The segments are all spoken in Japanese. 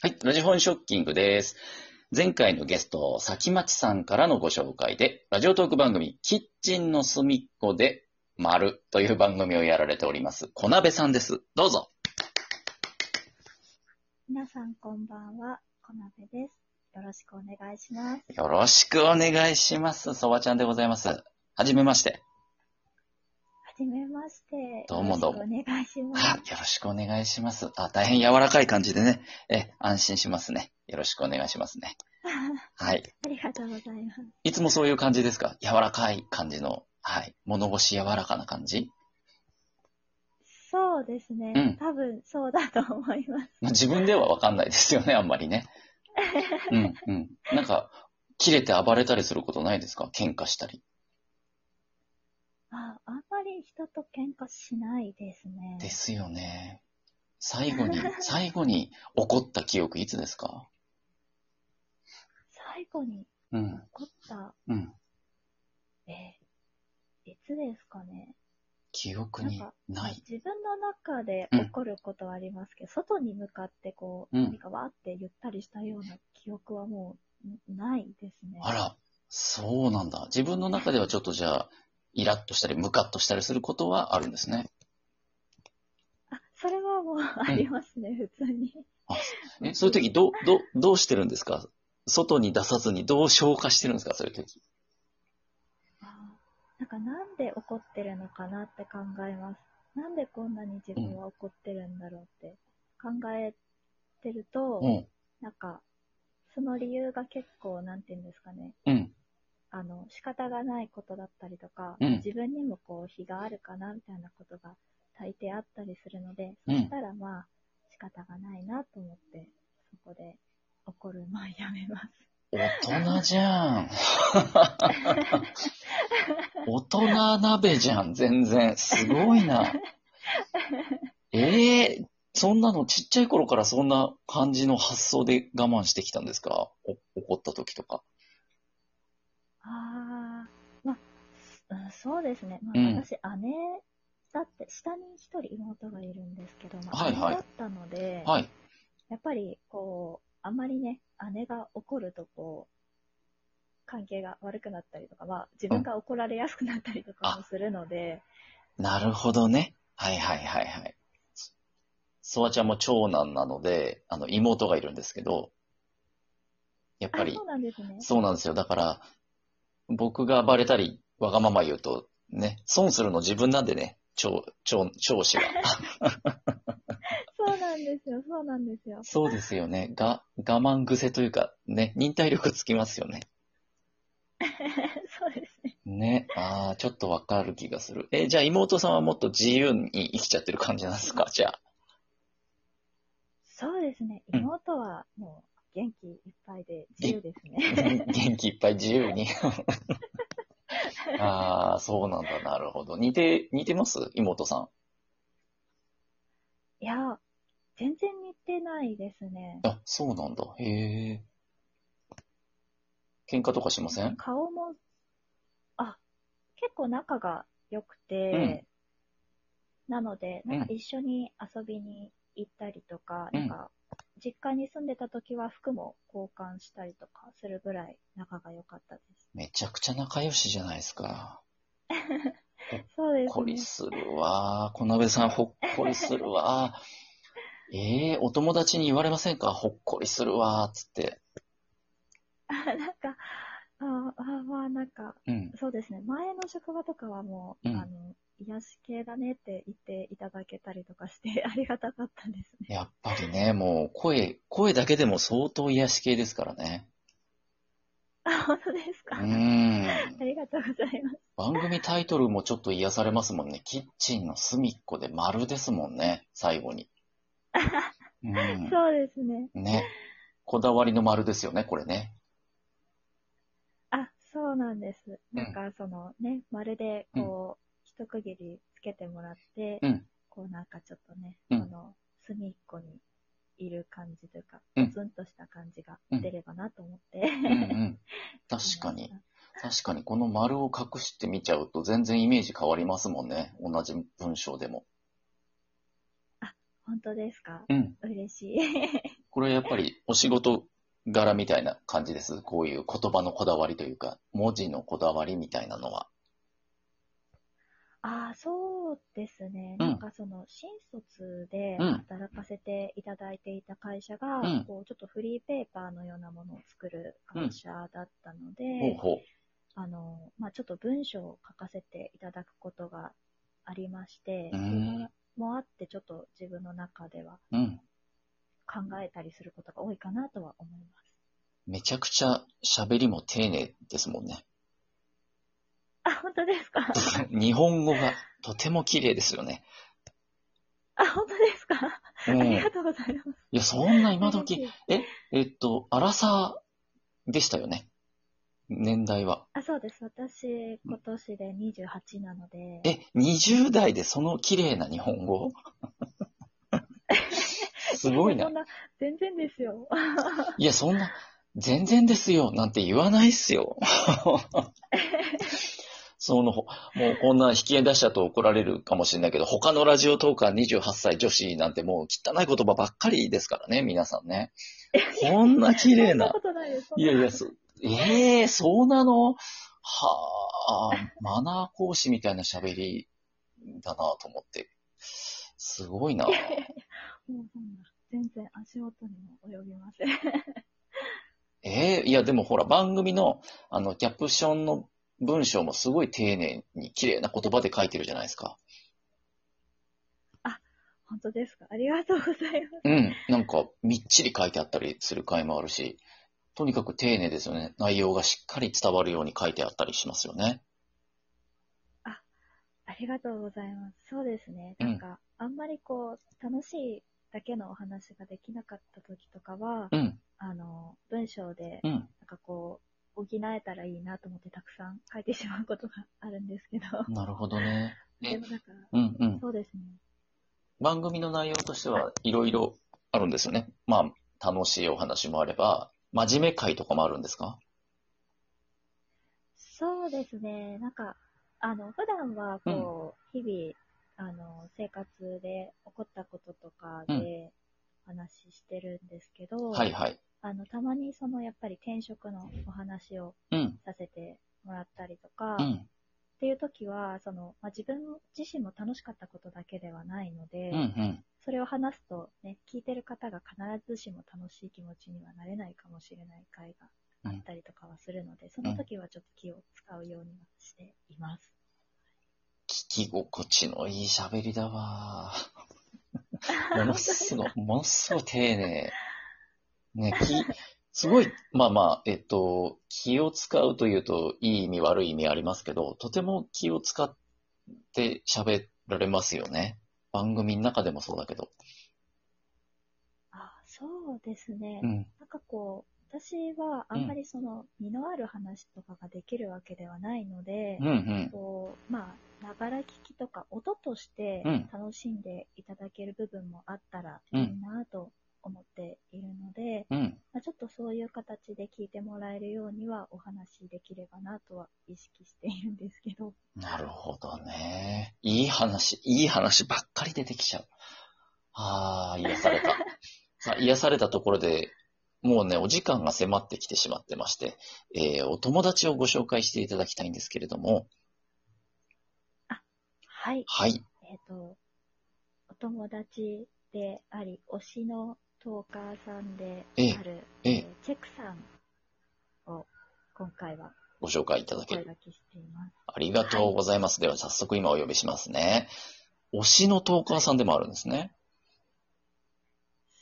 はい、ラジフォンショッキングです。前回のゲスト、先町さんからのご紹介で、ラジオトーク番組、キッチンの隅っこで、丸という番組をやられております、小鍋さんです。どうぞ。皆さんこんばんは、こなべです。よろしくお願いします。よろしくお願いします。そばちゃんでございます。はじめまして。はじめまして。どうもどうもよろしくお願いします。あ、よろしくお願いします。あ、大変柔らかい感じでね、え、安心しますね。よろしくお願いしますね。はい。ありがとうございます。いつもそういう感じですか？柔らかい感じの、はい。物腰柔らかな感じ？そうですね。うん多分そうだと思います。まあ、自分ではわかんないですよね、あんまりね。うん、うん。なんか、切れて暴れたりすることないですか？喧嘩したり。ああ人と喧嘩しないですね。ですよね。最後に、最後に怒った記憶いつですか？最後にうん、起こった、うん。えーいつですかね？記憶にない。自分の中で起こることはありますけど、外に向かってこう、うん何かわーって言ったりしたような記憶はもうんないですね。あら、そうなんだ。自分の中ではちょっとじゃあ、イラッとしたり、ムカッとしたりすることはあるんですね。あ、それはもうありますね、普通に。え、そういう時どう、どう、どうしてるんですか？外に出さずにどう消化してるんですか？そういう時。あなんかなんで怒ってるのかなって考えます。なんでこんなに自分は怒ってるんだろうって考えてると、うん、なんか、その理由が結構、なんていうんですかね、うん、あの、仕方がないことだったりとか、うん自分にもこう、非があるかな、みたいなことが大抵あったりするので、うんそしたらまあ、仕方がないなと思って、そこで怒るのをやめます。大人じゃん。大人鍋じゃん、全然。すごいな。ええそんなのちっちゃい頃からそんな感じの発想で我慢してきたんですか？お怒った時とか。ああ、まあ、うんそうですね。まあ、うん私、姉だって、下に一人妹がいるんですけど、まあ、はいはい姉だったので、はい。やっぱり、こう、あんまりね、姉が怒ると、こう、関係が悪くなったりとか、まあ、自分が怒られやすくなったりとかもするので、なるほどね。はいはいはいはい。ソワちゃんも長男なので、あの、妹がいるんですけど、やっぱあ、りそ、うなんですね。そうなんですよ。だから、僕が暴れたり、わがまま言うと、ね、損するの自分なんでね、長、長、長子は。そうなんですよ、そうなんですよ。そうですよね。が、我慢癖というか、ね、忍耐力つきますよね。そうですね。ね。ああ、ちょっとわかる気がする。え、じゃあ妹さんはもっと自由に生きちゃってる感じなんですか？じゃあ。そうですね。うん妹はもう元気いっぱいで自由ですね。元気いっぱい自由に。ああ、そうなんだ。なるほど。似て、似てます？妹さん。いや、全然似てないですね。あ、そうなんだ。へえ。喧嘩とかしません？顔も、あ、結構仲が良くて、なので、なんか一緒に遊びに行ったりとか、うんなんか、実家に住んでた時は服も交換したりとかするぐらい仲が良かったです。めちゃくちゃ仲良しじゃないですか。そうでほっこり。するわ。小鍋さん、ほっこりするわ。ええお友達に言われませんか？ほっこりするわ、つって。あ ああまあなんか、うん。そうですね。前の職場とかはもう、うんあの、癒し系だねって言っていただけたりとかして、ありがたかったですね。やっぱりね、もう、声、声だけでも相当癒し系ですからね。あ、本当ですか、うーん。ありがとうございます。番組タイトルもちょっと癒されますもんね。キッチンの隅っこで丸ですもんね、最後に。うん。そうですね。ね。こだわりの丸ですよね、これね。あ、そうなんです。なんかそのね、まるでこう、一区切りつけてもらって、うんこうなんかちょっとね、うんあの、隅っこにいる感じというか、うんポツンとした感じが出ればなと思って。うんうん。確かに。確かに、この丸を隠してみちゃうと全然イメージ変わりますもんね。同じ文章でも。本当ですか？うん。嬉しい。これやっぱりお仕事柄みたいな感じです。こういう言葉のこだわりというか、文字のこだわりみたいなのは。ああ、そうですね。うんなんかその、新卒でうん働かせていただいていた会社が、うんこうちょっとフリーペーパーのようなものを作る会社だったので、ほうほう。あの、まあ、ちょっと文章を書かせていただくことがありまして、うんそういうのもあって、ちょっと自分の中ではうん。考えたりすることが多いかなとは思います。めちゃくちゃ喋りも丁寧ですもんね。あ、本当ですか？日本語がとても綺麗ですよね。あ、本当ですか、うん。ありいがとうございます。や、そんな今時、え、えっと、アラサーでしたよね？年代は。あ、そうです。私、今年で28なので、え、20代でその綺麗な日本語？すごいなそん。な、全然ですよ。いや、そんな、全然ですよ、なんて言わないっすよ。その、もうこんな引き出しちゃうと怒られるかもしれないけど、他のラジオトーカー28歳女子なんてもう汚い言葉ばっかりですからね、皆さんね。こんな綺麗な。いやいや、そええー、そうなの？はあ、マナー講師みたいな喋りだなと思って。すごいな。もうそんな、全然足元にも及びません。ええいや、でもほら、番組の、あの、キャプションの文章もすごい丁寧に綺麗な言葉で書いてるじゃないですか。本当ですか？ありがとうございます。うん。なんか、みっちり書いてあったりする回もあるし、とにかく丁寧ですよね。内容がしっかり伝わるように書いてあったりしますよね。ありがとうございます。そうですね。うんなんか、あんまりこう、楽しいだけのお話ができなかった時とかは、うん。あの、文章で、うん。なんかこう、補えたらいいなと思ってたくさん書いてしまうことがあるんですけど、なるほどね。え でもなんか、うんうん。そうですね。番組の内容としてはいろいろあるんですよね。まあ、楽しいお話もあれば、真面目会とかもあるんですか？そうですね。なんか、あの、普段は、こう、日々、あの、生活で起こったこととかで話してるんですけど、はいはい。あの、たまにその、やっぱり転職のお話をうん。させてもらったりとか、っうん。ていう時は、その、まあ、自分自身も楽しかったことだけではないので、うんうん。それを話すとね、聞いてる方が必ずしも楽しい気持ちにはなれないかもしれない回があったりとかはするので、その時はちょっと気を使うようにはしています。聞き心地のいい喋りだわ。ものすごい、ものすごい丁寧。ね、き、すごい、まあまあ、えっと、気を使うというと、いい意味悪い意味ありますけど、とても気を使って喋られますよね。番組の中でもそうだけど。あ、そうですね。うん。なんかこう、私はあんまりその、身のある話とかができるわけではないので、うんうん。こう、まあ、ながら聞きとか音としてうん楽しんでいただける部分もあったらいいなと思っているので、うん。まあ、ちょっとそういう形で聞いてもらえるようにはお話できればなとは意識しているんですけど、なるほどね。いい話、いい話ばっかり出てきちゃう。ああ、癒された。さ あ、癒されたところで、もうね、お時間が迫ってきてしまってまして、えーお友達をご紹介していただきたいんですけれども、はい。はい。えっ、と、お友達であり、推しのトーカーさんでええある、ええチェクさんを今回はご紹介いただおける。ありがとうございます。では、早速今お呼びしますね。推しのトーカーさんでもあるんですね。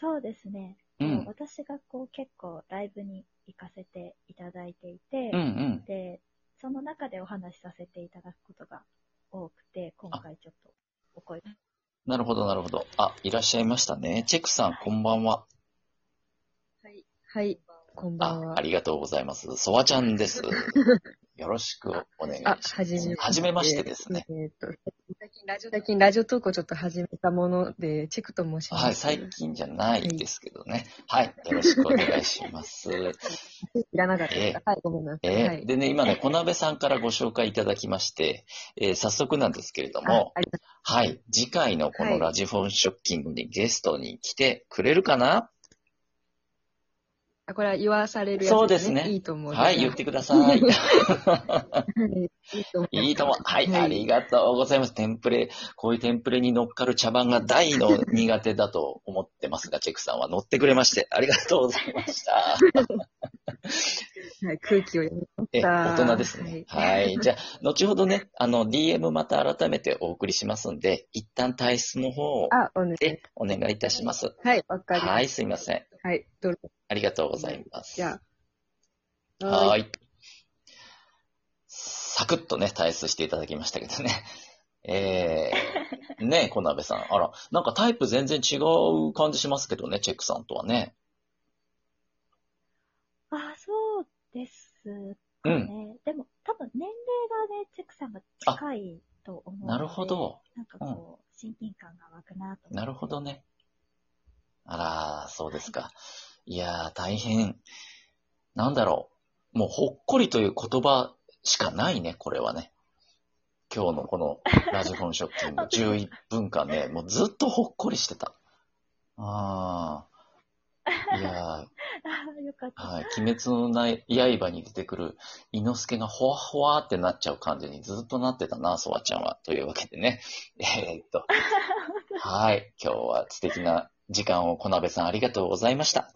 そうですね。うん。私がこう結構ライブに行かせていただいていて、うんうん。で、その中でお話しさせていただくことが多くて、今回ちょっとお声なるほど、なるほど。あ、いらっしゃいましたね。チェックさん、こんばんは。はい。はい。こんばんあ、は。ありがとうございます。ソワちゃんです。よろしくお願いしあま、す。はじめはじめましてですね。えーっと、最近ラジオ、最近ラジオトークをちょっと始めたもので、チェクと申します。はい、最近じゃないですけどね。はい、よろしくお願いします。いらなかったですか、はい、ごめんなさい。えーはい。でね、今ね、小鍋さんからご紹介いただきまして、えー早速なんですけれどあも、はい、次回のこのはいラジフォンショッキングにゲストに来てくれるかな？あこれは言わされるやつそうですねいいと思う。はい、言ってください。はいいいと思う。いいとも。はい、はいありがとうございます。テンプレ、こういうテンプレに乗っかる茶番が大の 苦手だと思ってますが、チェックさんは乗ってくれまして、ありがとうございました。はい、空気を読みまえ、した。大人ですね。はい。じゃあ、後ほどね、あの、DM また改めてお送りしますんで、一旦体質の方あ、お願い。でお願いいたします。はい、わかりまはい、しすいません。た。はい、どうぞ。ありがとうございます。じゃあ。はーい。サクッとね、退出していただきましたけどね。えー、ねえ、小鍋さん。あら、なんかタイプ全然違う感じしますけどね、チェックさんとはね。あ、そうですかね。でも、多分年齢がね、チェックさんが近いと思うので。なるほ。ど。なんかこう、親近感が湧くなと。なるほどね。あら、そうですか。いやー、大変。なんだろう。もう、ほっこりという言葉しかないね、これはね。今日のこのラジフォンショッキング 11分間ね、もうずっとほっこりしてた。ああ。いやー、あよかった。はい。鬼滅の刃に出てくる、伊之助がほわほわってなっちゃう感じにずっとなってたな、ソワちゃんは。というわけでね。えーっと。はい。今日は素敵な時間を小鍋さんありがとうございました。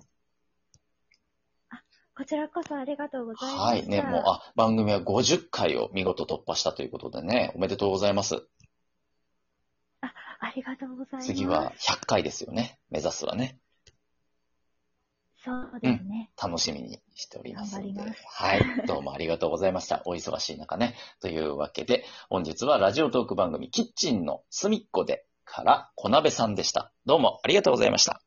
こちらこそありがとうございました。はい。ね、もう、あ、番組は50回を見事突破したということでね、おめでとうございます。ありがとうございます。次は100回ですよね。目指すはね。そうですね。楽しみにしておりますので。ますはい。どうもありがとうございました。お忙しい中ね。というわけで、本日はラジオトーク番組、キッチンの隅っこでから、小鍋さんでした。どうもありがとうございました。